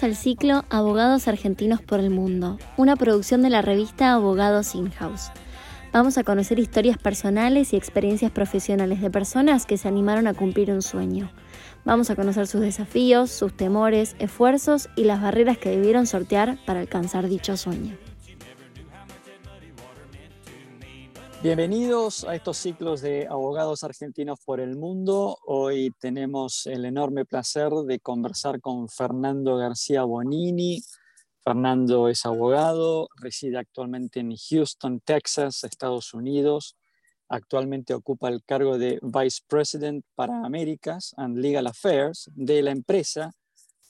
Al ciclo Abogados Argentinos por el Mundo, una producción de la revista Abogados In-House. Vamos a conocer historias personales y experiencias profesionales de personas que se animaron a cumplir un sueño. Vamos a conocer sus desafíos, sus temores, esfuerzos y las barreras que debieron sortear para alcanzar dicho sueño. Bienvenidos a estos ciclos de abogados argentinos por el mundo. Hoy tenemos el enorme placer de conversar con Fernando García Bonini. Fernando es abogado, reside actualmente en Houston, Texas, Estados Unidos. Actualmente ocupa el cargo de Vice President para Américas and Legal Affairs de la empresa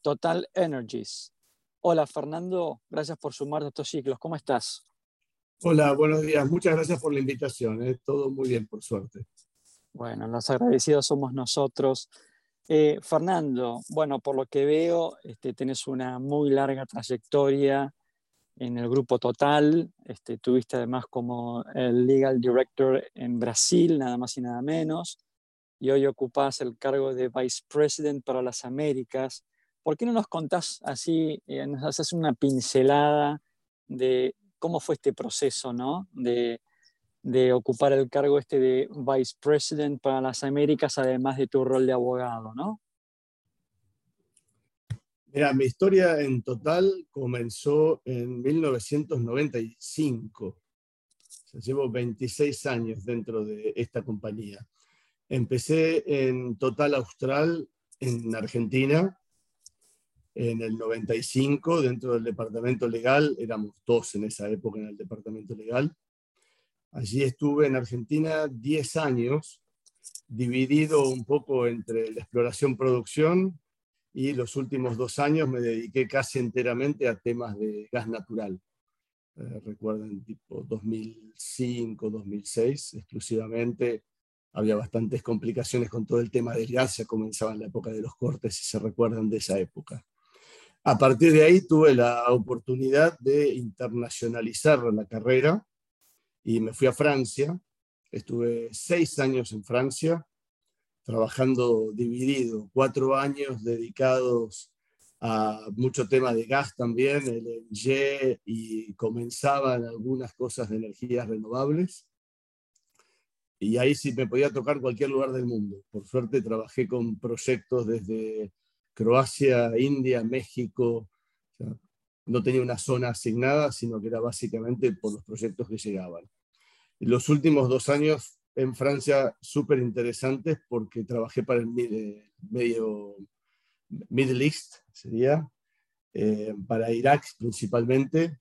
Total Energies. Hola Fernando, gracias por sumarte a estos ciclos. ¿Cómo estás? Hola, buenos días. Muchas gracias por la invitación. ¿eh? todo muy bien, por suerte. Bueno, los agradecidos somos nosotros. Eh, Fernando, bueno, por lo que veo, este, tenés una muy larga trayectoria en el grupo Total. Este, tuviste además como el Legal Director en Brasil, nada más y nada menos. Y hoy ocupás el cargo de Vice President para las Américas. ¿Por qué no nos contás así, eh, nos haces una pincelada de cómo fue este proceso, ¿no? De, ocupar el cargo este de Vice President para las Américas, además de tu rol de abogado, ¿no? Mira, mi historia en total comenzó en 1995. llevo 26 años dentro de esta compañía. Empecé en Total Austral en Argentina, en el 95 dentro del departamento legal, éramos dos en esa época en el departamento legal. Allí estuve en Argentina 10 años, dividido un poco entre la exploración-producción y los últimos dos años me dediqué casi enteramente a temas de gas natural. Eh, recuerden, tipo 2005, 2006, exclusivamente. Había bastantes complicaciones con todo el tema del gas, ya comenzaba en la época de los cortes, si se recuerdan de esa época. A partir de ahí tuve la oportunidad de internacionalizar la carrera y me fui a Francia. Estuve seis años en Francia, trabajando dividido, cuatro años dedicados a mucho tema de gas también, LNG, y comenzaban algunas cosas de energías renovables. Y ahí sí me podía tocar cualquier lugar del mundo. Por suerte trabajé con proyectos desde Croacia, India, México. no tenía una zona asignada, sino que era básicamente por los proyectos que llegaban. los últimos dos años en Francia súper interesantes porque trabajé para el medio Middle East, sería, eh, para Irak principalmente,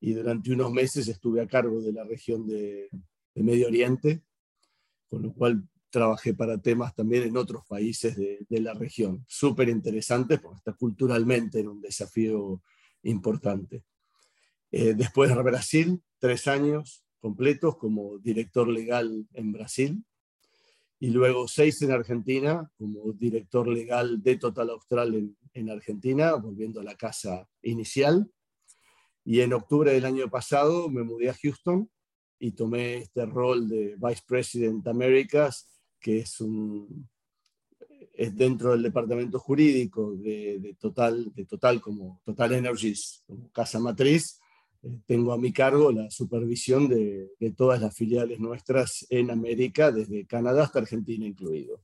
y durante unos meses estuve a cargo de la región de, de Medio Oriente, con lo cual trabajé para temas también en otros países de, la región. Súper interesante porque está culturalmente en un desafío importante. Eh, después de Brasil, tres años completos como director legal en Brasil. Y luego seis en Argentina como director legal de Total Austral en, en Argentina, volviendo a la casa inicial. Y en octubre del año pasado me mudé a Houston y tomé este rol de Vice President Americas que es, un, es dentro del departamento jurídico de, Total, de Total como Total Energies, como casa matriz, eh, tengo a mi cargo la supervisión de, de, todas las filiales nuestras en América, desde Canadá hasta Argentina incluido.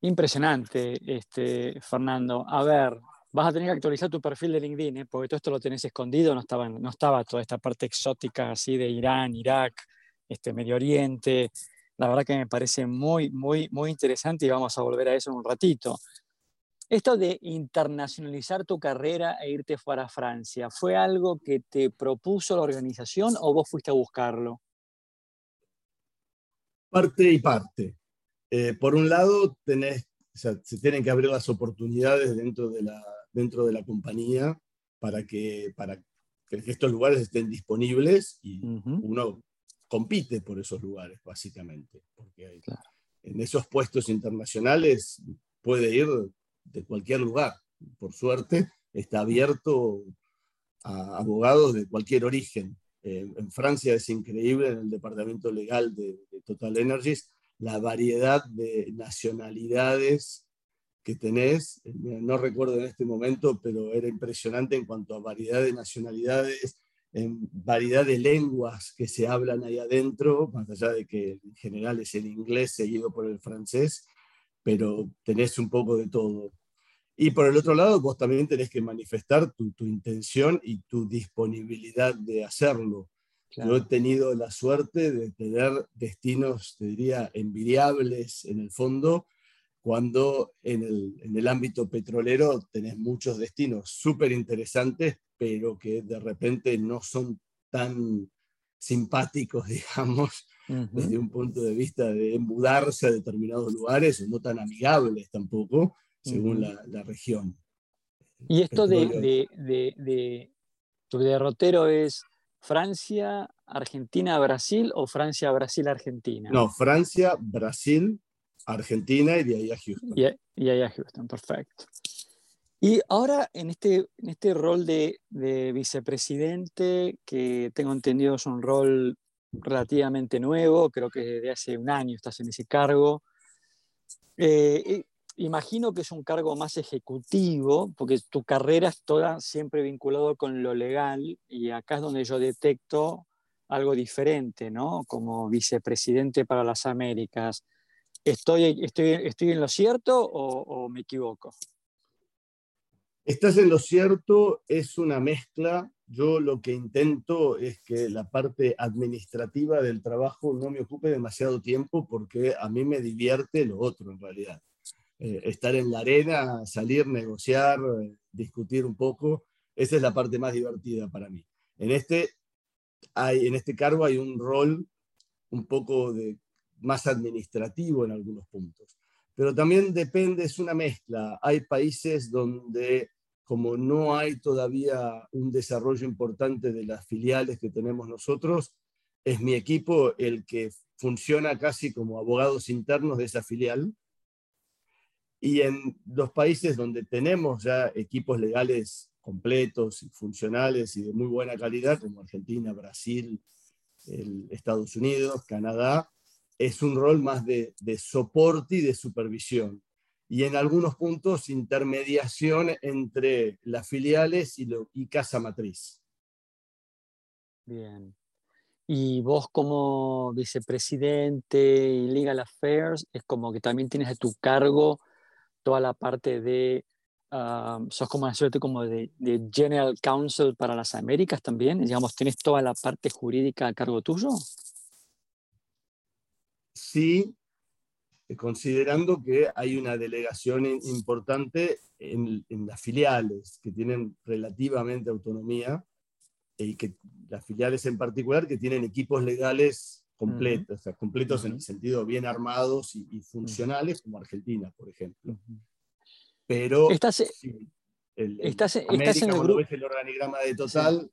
Impresionante, este, Fernando. A ver, vas a tener que actualizar tu perfil de LinkedIn, ¿eh? porque todo esto lo tenés escondido, no estaba, no estaba toda esta parte exótica así de Irán, Irak, este, Medio Oriente, la verdad que me parece muy, muy, muy interesante y vamos a volver a eso en un ratito. Esto de internacionalizar tu carrera e irte fuera a Francia, ¿fue algo que te propuso la organización o vos fuiste a buscarlo? Parte y parte. Eh, por un lado, tenés, se tienen que abrir las oportunidades dentro de la, dentro de la compañía para que, para que estos lugares estén disponibles y uno compite por esos lugares, básicamente, porque en esos puestos internacionales puede ir de cualquier lugar. Por suerte, está abierto a abogados de cualquier origen. en Francia es increíble, en el departamento legal de, Total Energies la variedad de nacionalidades que tenés. No recuerdo en este momento, pero era impresionante en cuanto a variedad de nacionalidades, en variedad de lenguas que se hablan ahí adentro, más allá de que en general es el inglés seguido por el francés, pero tenés un poco de todo. Y por el otro lado, vos también tenés que manifestar tu, intención y tu disponibilidad de hacerlo. Yo he tenido la suerte de tener destinos, te diría, envidiables en el fondo, cuando en el, en el ámbito petrolero tenés muchos destinos súper interesantes, pero que de repente no son tan simpáticos, digamos, desde un punto de vista de mudarse a determinados lugares, o no tan amigables tampoco, según la, región. ¿Y esto de, de, tu derrotero es Francia, Argentina, Brasil o Francia, Brasil, Argentina? No, Francia, Brasil, Argentina y de ahí a Houston. Y, ahí a Houston, perfecto. Y ahora en este, en este rol de, vicepresidente, que tengo entendido es un rol relativamente nuevo, creo que desde hace un año estás en ese cargo. Eh, imagino que es un cargo más ejecutivo, porque tu carrera es toda siempre vinculado con lo legal y acá es donde yo detecto algo diferente, ¿no? Como vicepresidente para las Américas. ¿Estoy, estoy, estoy en lo cierto o, me equivoco? Estás en lo cierto, es una mezcla. Yo lo que intento es que la parte administrativa del trabajo no me ocupe demasiado tiempo porque a mí me divierte lo otro en realidad. Eh, estar en la arena, salir, negociar, eh, discutir un poco, esa es la parte más divertida para mí. En este, hay, en este cargo hay un rol un poco más administrativo en algunos puntos, pero también depende, es una mezcla. Hay países donde como no hay todavía un desarrollo importante de las filiales que tenemos nosotros, es mi equipo el que funciona casi como abogados internos de esa filial y en los países donde tenemos ya equipos legales completos y funcionales y de muy buena calidad, como Argentina, Brasil, Estados Unidos, Canadá, es un rol más de, soporte y de supervisión. Y en algunos puntos, intermediación entre las filiales y, y casa matriz. Bien. Y vos como vicepresidente y Legal Affairs, es como que también tienes a tu cargo toda la parte de, uh, sos como una suerte como de, General Counsel para las Américas también, digamos, ¿tienes toda la parte jurídica a cargo tuyo? Sí, considerando que hay una delegación importante en, en, las filiales que tienen relativamente autonomía y que las filiales en particular que tienen equipos legales completos, o sea, completos en el sentido bien armados y, funcionales, como Argentina, por ejemplo. Pero estás, el, estás, en el grupo. ves el organigrama de total,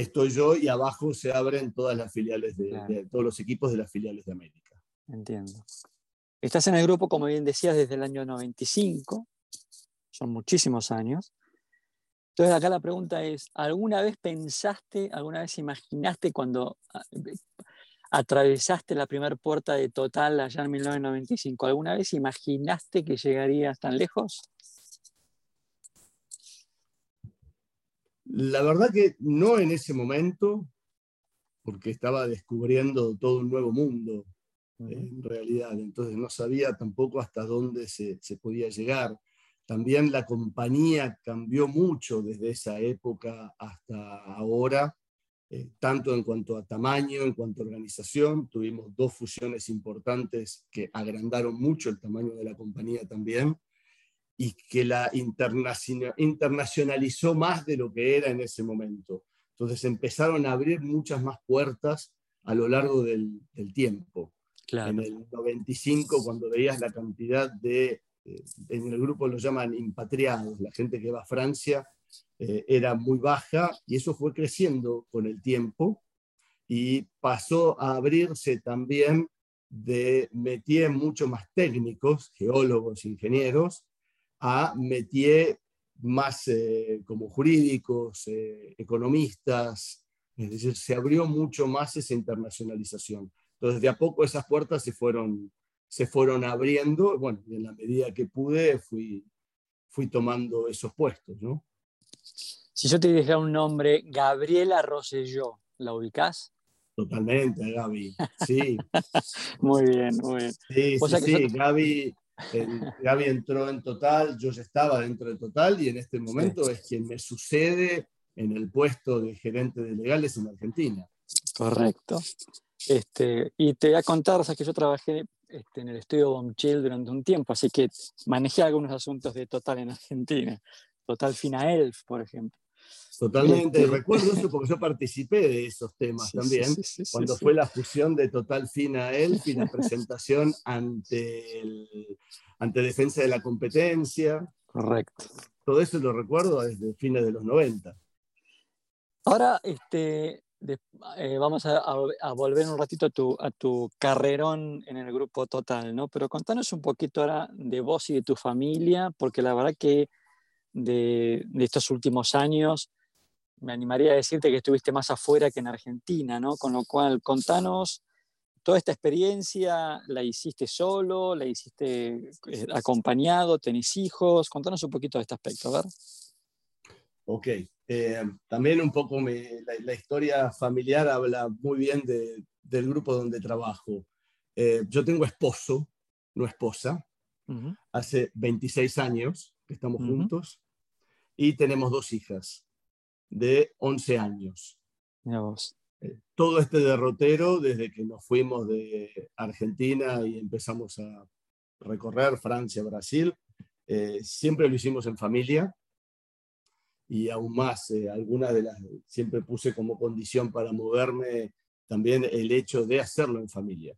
estoy yo y abajo se abren todas las filiales de, todos los equipos de las filiales de América. Entiendo. Estás en el grupo, como bien decías, desde el año 95, son muchísimos años. Entonces acá la pregunta es, ¿alguna vez pensaste, alguna vez imaginaste cuando ah, atravesaste la primera puerta de Total allá en 1995. ¿Alguna vez imaginaste que llegarías tan lejos? La verdad que no en ese momento, porque estaba descubriendo todo un nuevo mundo en realidad, entonces no sabía tampoco hasta dónde se, se podía llegar. También la compañía cambió mucho desde esa época hasta ahora eh, tanto en cuanto a tamaño, en cuanto a organización. Tuvimos dos fusiones importantes que agrandaron mucho el tamaño de la compañía también y que la internacionalizó más de lo que era en ese momento. Entonces empezaron a abrir muchas más puertas a lo largo del, tiempo. En el 95, cuando veías la cantidad de, eh, en el grupo lo llaman impatriados, la gente que va a Francia eh, era muy baja y eso fue creciendo con el tiempo y pasó a abrirse también de métier mucho más técnicos, geólogos, ingenieros, a métier más eh, como jurídicos, eh, economistas, es decir, se abrió mucho más esa internacionalización. Entonces, de a poco esas puertas se fueron, se fueron abriendo, bueno, y en la medida que pude fui, fui tomando esos puestos, ¿no? Si yo te dijera un nombre, Gabriela Rosselló, ¿la ubicás? Totalmente, Gaby, sí. muy bien, muy bien. Sí, sí, sí. Gaby, Gaby entró en Total, yo ya estaba dentro de Total y en este momento es quien me sucede en el puesto de gerente de legales en Argentina. Correcto. Este, y te voy a contar, o que yo trabajé este, en el estudio Bomchill durante un tiempo, así que manejé algunos asuntos de Total en Argentina. Total Finaelf, por ejemplo. Totalmente, este, recuerdo eso porque yo participé de esos temas también, cuando fue la fusión de Total Finaelf y la presentación ante, el, ante Defensa de la Competencia. Correcto. Todo eso lo recuerdo desde fines de los 90. Ahora, este, eh, vamos a, volver un ratito a tu, a tu carrerón en el grupo Total, ¿no? Pero contanos un poquito ahora de vos y de tu familia, porque la verdad que de, estos últimos años me animaría a decirte que estuviste más afuera que en Argentina, ¿no? Con lo cual, contanos, toda esta experiencia, ¿la hiciste solo? ¿La hiciste eh, acompañado? ¿Tenés hijos? Contanos un poquito de este aspecto, a ver. Ok, eh, también un poco la, historia familiar habla muy bien del grupo donde trabajo. Eh, yo tengo esposo, no esposa, hace 26 años que estamos juntos y tenemos dos hijas de 11 años. Eh, todo este derrotero, desde que nos fuimos de Argentina y empezamos a recorrer Francia, Brasil, siempre lo hicimos en familia y aún más, eh, algunas de las, siempre puse como condición para moverme también el hecho de hacerlo en familia.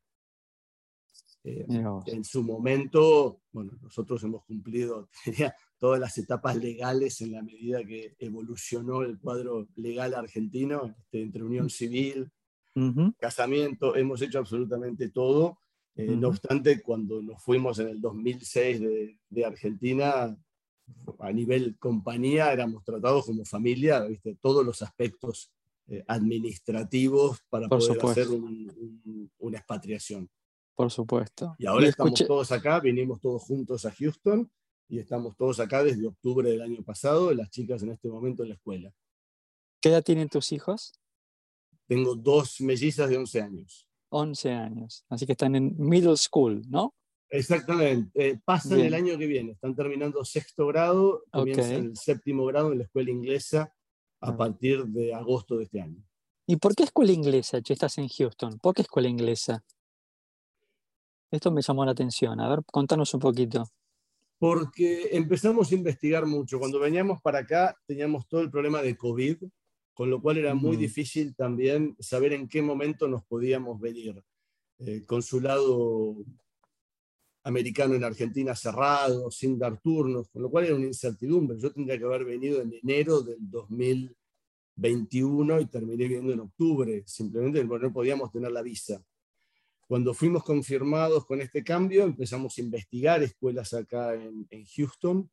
Eh, en su momento, bueno, nosotros hemos cumplido todas las etapas legales en la medida que evolucionó el cuadro legal argentino, este, entre unión civil, casamiento, hemos hecho absolutamente todo. Eh, no obstante, cuando nos fuimos en el 2006 de, de Argentina, a nivel compañía éramos tratados como familia, ¿viste? todos los aspectos eh, administrativos para poder hacer una expatriación. Por supuesto. Y ahora estamos todos acá, vinimos todos juntos a Houston y estamos todos acá desde octubre del año pasado, las chicas en este momento en la escuela. ¿Qué edad tienen tus hijos? Tengo dos mellizas de 11 años. 11 años, así que están en middle school, ¿no? Exactamente, eh, pasan el año que viene, están terminando sexto grado, comienzan el séptimo grado en la escuela inglesa a ah. partir de agosto de este año. ¿Y por qué escuela inglesa? Che, estás en Houston, ¿por qué escuela inglesa? Esto me llamó la atención, a ver, contanos un poquito. Porque empezamos a investigar mucho. Cuando veníamos para acá teníamos todo el problema de COVID, con lo cual era muy mm. difícil también saber en qué momento nos podíamos venir. Eh, consulado americano en Argentina cerrado, sin dar turnos, con lo cual era una incertidumbre. Yo tendría que haber venido en enero del 2021 y terminé viendo en octubre, simplemente porque no podíamos tener la visa. Cuando fuimos confirmados con este cambio, empezamos a investigar escuelas acá en, en Houston.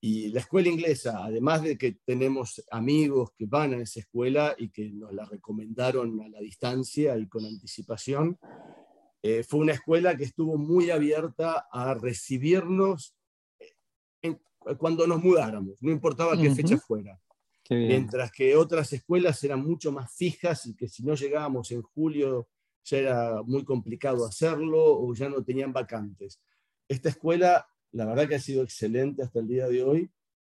Y la escuela inglesa, además de que tenemos amigos que van a esa escuela y que nos la recomendaron a la distancia y con anticipación, eh, fue una escuela que estuvo muy abierta a recibirnos eh, cuando nos mudáramos, no importaba qué fecha fuera. Mientras que otras escuelas eran mucho más fijas y que si no llegábamos en julio ya era muy complicado hacerlo o ya no tenían vacantes. Esta escuela, la verdad que ha sido excelente hasta el día de hoy,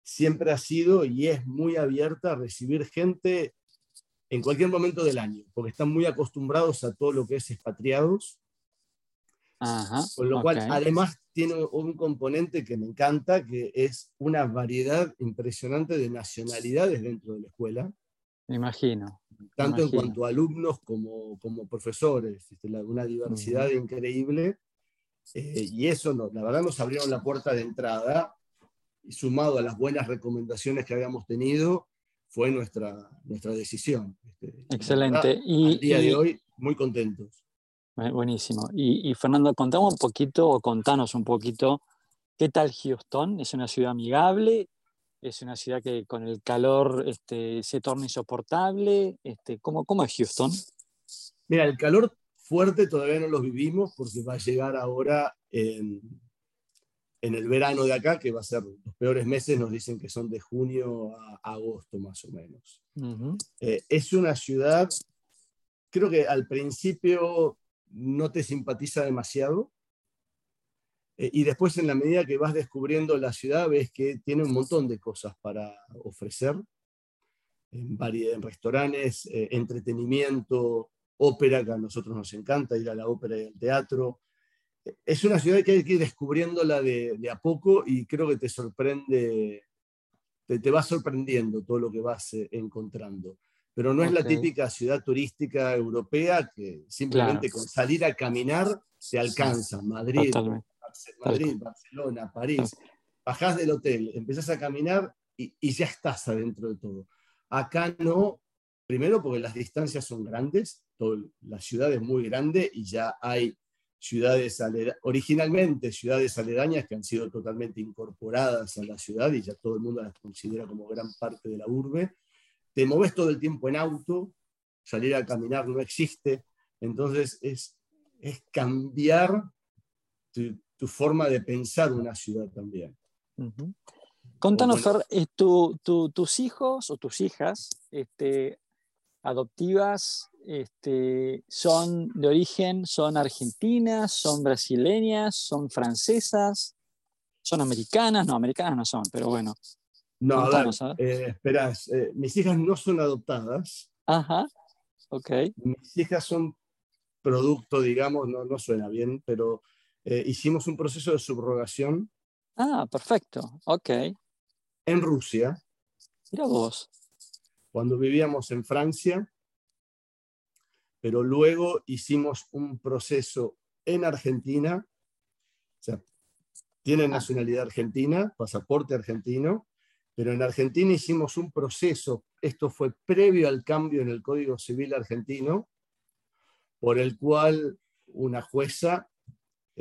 siempre ha sido y es muy abierta a recibir gente en cualquier momento del año, porque están muy acostumbrados a todo lo que es expatriados con lo cual, además, tiene un componente que me encanta, que es una variedad impresionante de nacionalidades dentro de la escuela. Me imagino. Tanto en cuanto a alumnos como, como profesores, una diversidad increíble. Eh, y eso, no, la verdad, nos abrieron la puerta de entrada y sumado a las buenas recomendaciones que habíamos tenido, fue nuestra, nuestra decisión. Este, Excelente. y, al día de hoy, muy contentos. Eh, buenísimo. Y, Fernando, contamos un poquito o contanos un poquito qué tal Houston. ¿Es una ciudad amigable? ¿Es una ciudad que con el calor este, se torna insoportable? Este, ¿cómo, ¿Cómo es Houston? Mira, el calor fuerte todavía no los vivimos porque va a llegar ahora en, en el verano de acá, que va a ser los peores meses, nos dicen que son de junio a agosto más o menos. Eh, es una ciudad, creo que al principio no te simpatiza demasiado, y después en la medida que vas descubriendo la ciudad, ves que tiene un montón de cosas para ofrecer, en, en restaurantes, eh, entretenimiento, ópera, que a nosotros nos encanta ir a la ópera y al teatro, es una ciudad que hay que ir descubriéndola de, de a poco y creo que te sorprende, te, te, va sorprendiendo todo lo que vas eh, encontrando. Pero no es la típica ciudad turística europea que simplemente con salir a caminar se alcanza. Madrid, Madrid Barcelona, París. Bajás del hotel, empezás a caminar y, y ya estás adentro de todo. Acá no, primero porque las distancias son grandes, todo, la ciudad es muy grande y ya hay ciudades originalmente ciudades aledañas que han sido totalmente incorporadas a la ciudad y ya todo el mundo las considera como gran parte de la urbe. Te moves todo el tiempo en auto, salir a caminar no existe, entonces es, es cambiar tu, tu forma de pensar una ciudad también. Contanos, Fer, eh, tu, tus hijos o tus hijas este, adoptivas este, son de origen, son argentinas, son brasileñas, son francesas, son americanas, no, americanas no son, pero bueno. No, a ver, eh, espera, eh, mis hijas no son adoptadas. Ajá, ok. Mis hijas son producto, digamos, no, no suena bien, pero eh, hicimos un proceso de subrogación. Ah, perfecto, ok. En Rusia. Mira vos. Cuando vivíamos en Francia, pero luego hicimos un proceso en Argentina, o sea, tiene ah. nacionalidad argentina, pasaporte argentino, pero en Argentina hicimos un proceso, esto fue previo al cambio en el Código Civil argentino, por el cual una jueza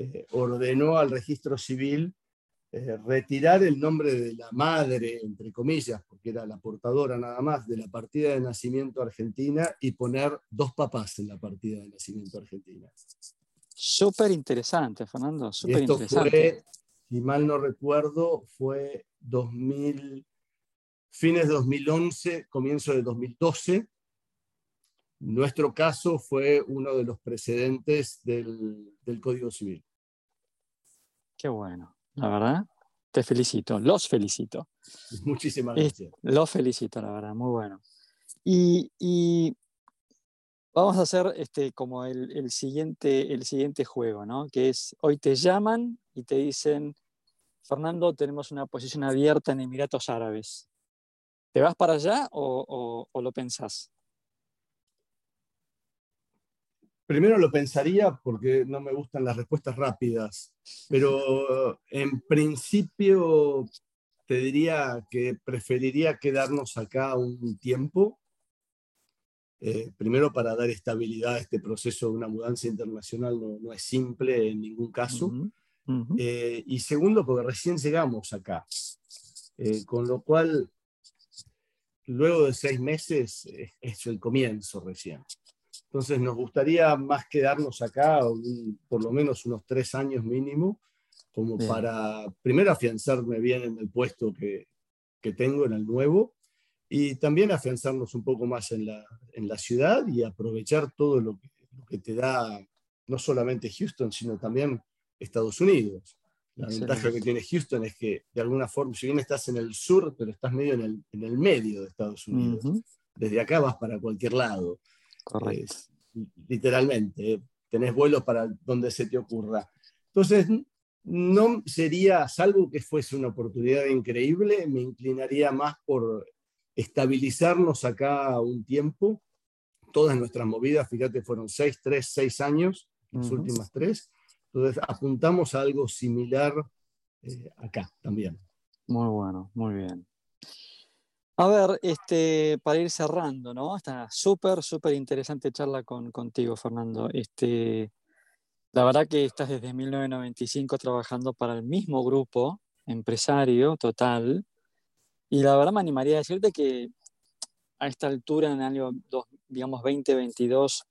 eh, ordenó al registro civil eh, retirar el nombre de la madre, entre comillas, porque era la portadora nada más, de la partida de nacimiento argentina y poner dos papás en la partida de nacimiento argentina. Súper interesante, Fernando, súper interesante. Fue, si mal no recuerdo, fue 2000, fines de 2011, comienzo de 2012. Nuestro caso fue uno de los precedentes del, del Código Civil. Qué bueno la verdad. Te felicito, los felicito. Muchísimas gracias. los felicito, la verdad, muy bueno. Y, vamos a hacer este, como el, siguiente, el siguiente juego, ¿no? Que es, hoy te llaman y te dicen, Fernando, tenemos una posición abierta en Emiratos Árabes. ¿Te vas para allá o, o lo pensás? Primero lo pensaría porque no me gustan las respuestas rápidas, pero en principio te diría que preferiría quedarnos acá un tiempo, eh, primero para dar estabilidad a este proceso de una mudanza internacional, no, es simple en ningún caso, eh, y segundo porque recién llegamos acá, eh, con lo cual luego de seis meses es el comienzo recién. Entonces nos gustaría más quedarnos acá, por lo menos unos tres años mínimo, como para primero afianzarme bien en el puesto que, que, tengo, en el nuevo, y también afianzarnos un poco más en la, en la ciudad y aprovechar todo lo que, lo que, te da no solamente Houston, sino también Estados Unidos. La ventaja que tiene Houston es que de alguna forma, si bien estás en el sur, pero estás medio en el, en el medio de Estados Unidos. Desde acá vas para cualquier lado. Correcto. literalmente, tenés vuelos para donde se te ocurra. Entonces, no sería, salvo que fuese una oportunidad increíble, me inclinaría más por estabilizarnos acá un tiempo. Todas nuestras movidas, fíjate, fueron seis, tres, seis años, las últimas tres. Entonces, apuntamos a algo similar eh, acá también. Muy bueno, muy bien. A ver, este, para ir cerrando, ¿no? Esta súper, súper interesante charla con, contigo, Fernando. Este, la verdad que estás desde 1995 trabajando para el mismo grupo empresario total. Y la verdad me animaría a decirte que a esta altura, en el año, digamos, 2022,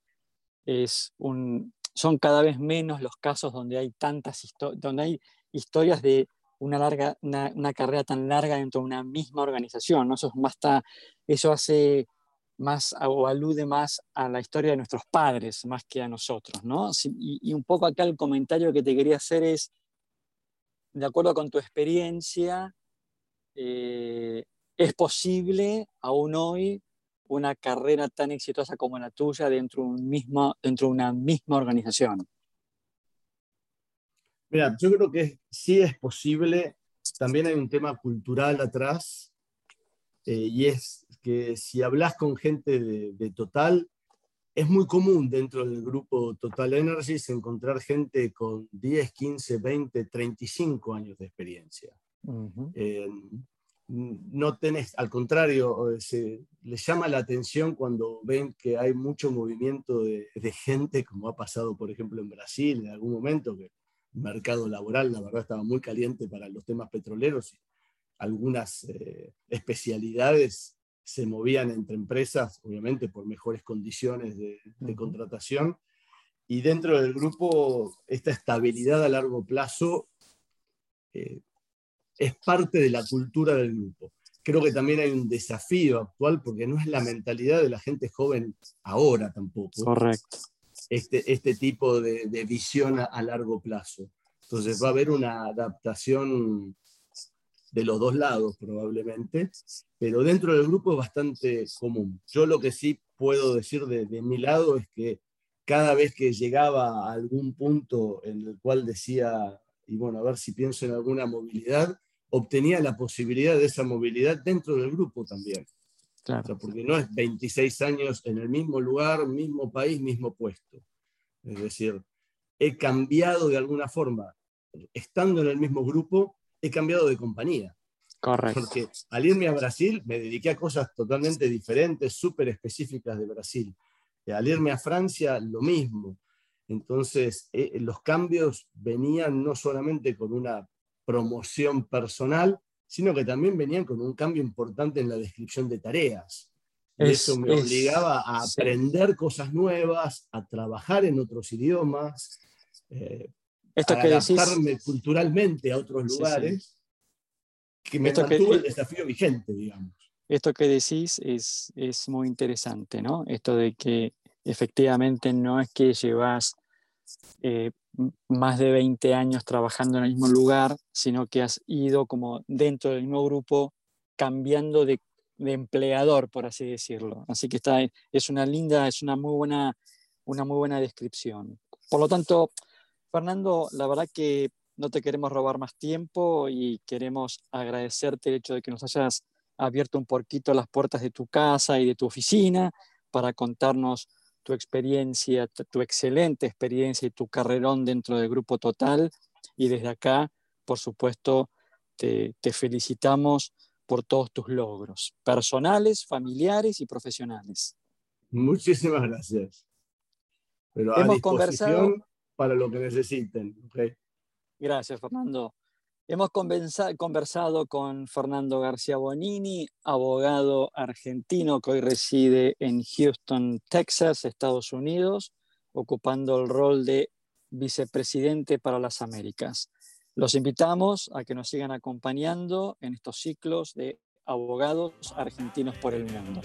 es un, son cada vez menos los casos donde hay tantas donde hay historias de una, larga, una, carrera tan larga dentro de una misma organización. ¿no? Eso, más eso hace más o alude más a la historia de nuestros padres más que a nosotros. ¿no? Y, un poco acá el comentario que te quería hacer es, de acuerdo con tu experiencia, eh, ¿es posible aún hoy una carrera tan exitosa como la tuya dentro de, un dentro de una misma organización? Mira, yo creo que sí es posible. También hay un tema cultural atrás, eh, y es que si hablas con gente de, Total, es muy común dentro del grupo Total Energies encontrar gente con 10, 15, 20, 35 años de experiencia. Eh, no tenés, al contrario, se, les llama la atención cuando ven que hay mucho movimiento de, de, gente, como ha pasado, por ejemplo, en Brasil en algún momento, que mercado laboral, la verdad, estaba muy caliente para los temas petroleros y algunas eh, especialidades se movían entre empresas, obviamente por mejores condiciones de, contratación. Y dentro del grupo, esta estabilidad a largo plazo eh, es parte de la cultura del grupo. Creo que también hay un desafío actual porque no es la mentalidad de la gente joven ahora tampoco. Correcto este, este tipo de, visión a, largo plazo. Entonces va a haber una adaptación de los dos lados probablemente, pero dentro del grupo es bastante común. Yo lo que sí puedo decir de, de mi lado es que cada vez que llegaba a algún punto en el cual decía, y bueno, a ver si pienso en alguna movilidad, obtenía la posibilidad de esa movilidad dentro del grupo también porque no es 26 años en el mismo lugar, mismo país, mismo puesto. Es decir, he cambiado de alguna forma, estando en el mismo grupo, he cambiado de compañía. Correcto. Porque al irme a Brasil me dediqué a cosas totalmente diferentes, súper específicas de Brasil. Al irme a Francia, lo mismo. Entonces, eh, los cambios venían no solamente con una promoción personal, sino que también venían con un cambio importante en la descripción de tareas. eso me obligaba a aprender cosas nuevas, a trabajar en otros idiomas, eh, Esto a adaptarme culturalmente a otros lugares, que me mantuvo el desafío vigente, digamos. Esto que decís es, es muy interesante, ¿no? Esto de que efectivamente no es que llevas eh, más de 20 años trabajando en el mismo lugar, sino que has ido como dentro del mismo grupo cambiando de, empleador, por así decirlo. Así que está, es una linda, es una muy buena, una muy buena descripción. Por lo tanto, Fernando, la verdad que no te queremos robar más tiempo y queremos agradecerte el hecho de que nos hayas abierto un poquito las puertas de tu casa y de tu oficina para contarnos tu experiencia, tu excelente experiencia y tu carrerón dentro del Grupo Total. Y desde acá, por supuesto, te, felicitamos por todos tus logros, personales, familiares y profesionales. Muchísimas gracias. Pero a Hemos conversado para lo que necesiten. Gracias, Fernando. Hemos conversado con Fernando García Bonini, abogado argentino que hoy reside en Houston, Texas, Estados Unidos, ocupando el rol de vicepresidente para las Américas. Los invitamos a que nos sigan acompañando en estos ciclos de abogados argentinos por el mundo.